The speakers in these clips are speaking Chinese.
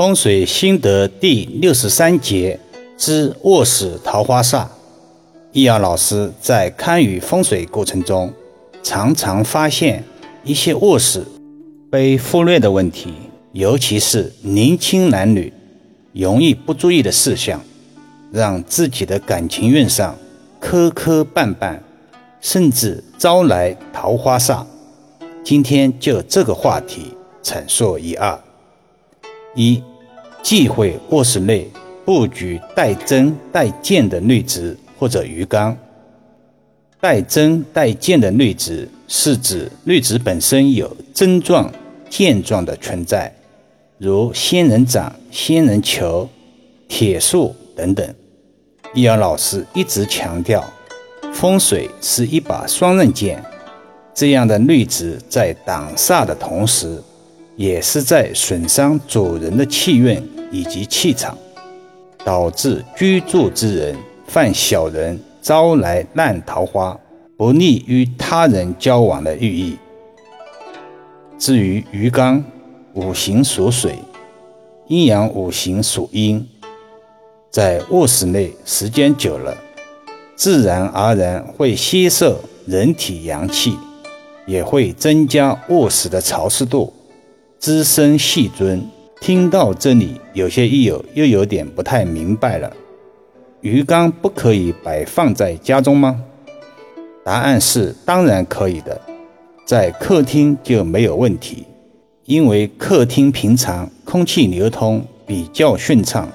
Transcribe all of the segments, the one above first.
风水心得第六十三节之卧室桃花煞。易遥老师在看与风水过程中，常常发现一些卧室被忽略的问题，尤其是年轻男女容易不注意的事项，让自己的感情运上磕磕绊绊，甚至招来桃花煞。今天就这个话题阐述一二。一、忌讳卧室内布局带针带剑的内植或者鱼缸。带针带剑的内植是指内植本身有针状、剑状的存在，如仙人掌、仙人球、铁树等等。易遥老师一直强调，风水是一把双刃剑，这样的内植在挡煞的同时。也是在损伤主人的气运以及气场，导致居住之人犯小人，招来烂桃花，不利与他人交往的寓意。至于鱼缸，五行属水，阴阳五行属阴，在卧室内时间久了，自然而然会吸收人体阳气，也会增加卧室的潮湿度。资生细尊。听到这里，有些益友又有点不太明白了。鱼缸不可以摆放在家中吗？答案是当然可以的，在客厅就没有问题，因为客厅平常空气流通比较顺畅，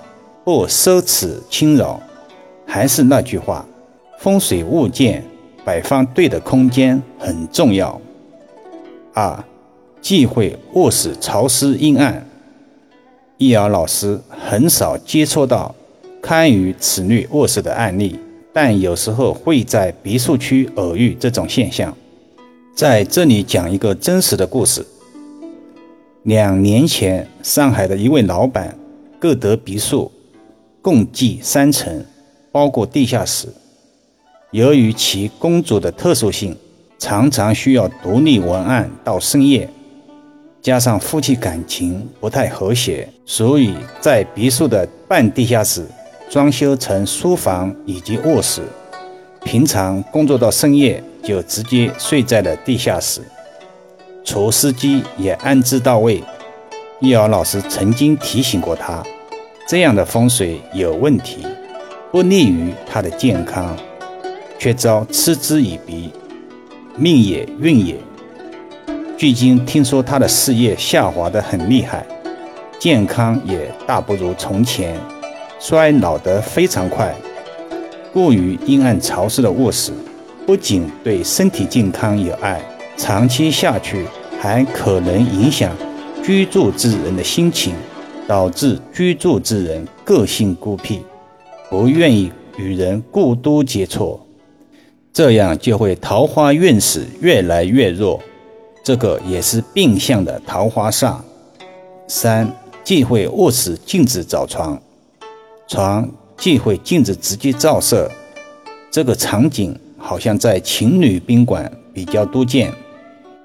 不奢侈侵扰。还是那句话，风水物件摆放对的空间很重要。二。忌讳卧室潮湿阴暗。易遥老师很少接触到堪舆此类卧室的案例，但有时候会在别墅区偶遇这种现象。在这里讲一个真实的故事：两年前，上海的一位老板各得别墅，共计三层，包括地下室。由于其工作的特殊性，常常需要独立文案到深夜。加上夫妻感情不太和谐，所以在别墅的半地下室装修成书房以及卧室。平常工作到深夜，就直接睡在了地下室。除湿机也安置到位。易遥老师曾经提醒过他，这样的风水有问题，不利于他的健康，却遭嗤之以鼻。命也，运也。距今听说他的事业下滑得很厉害，健康也大不如从前，衰老得非常快。过于阴暗潮湿的卧室，不仅对身体健康有害，长期下去还可能影响居住之人的心情，导致居住之人个性孤僻，不愿意与人过多接触，这样就会桃花运势越来越弱。这个也是病相的桃花煞。三忌讳卧室禁止找床，床忌讳禁止直接照射。这个场景好像在情侣宾馆比较多见，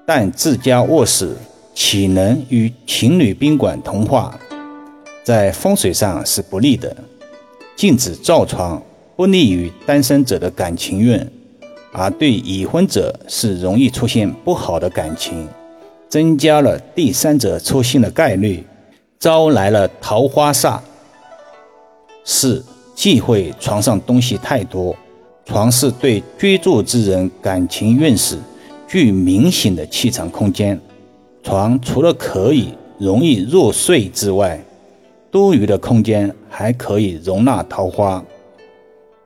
但自家卧室岂能与情侣宾馆同化？在风水上是不利的。禁止照床，不利于单身者的感情运。而对已婚者是容易出现不好的感情，增加了第三者出现的概率，招来了桃花煞。四忌讳床上东西太多，床是对居住之人感情运势具明显的气场空间。床除了可以容易入睡之外，多余的空间还可以容纳桃花，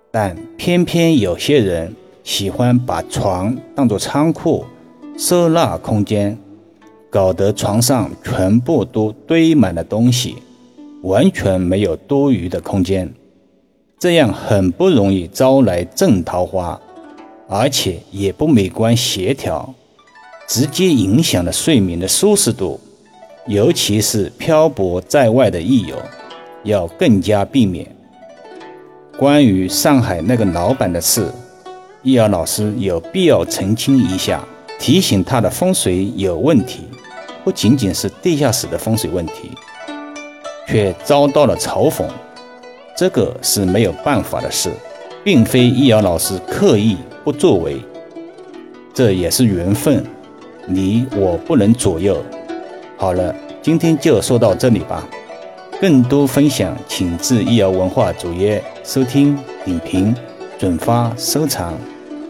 但偏偏有些人。喜欢把床当作仓库收纳空间，搞得床上全部都堆满了东西，完全没有多余的空间，这样很不容易招来正桃花，而且也不美观协调，直接影响了睡眠的舒适度。尤其是漂泊在外的益友，要更加避免。关于上海那个老板的事。易遥老师有必要澄清一下，提醒他的风水有问题，不仅仅是地下室的风水问题。却遭到了嘲讽，这个是没有办法的事，并非易遥老师刻意不作为，这也是缘分，你我不能左右。好了，今天就说到这里吧。更多分享，请至易遥文化主页收听、点评、转发、收藏。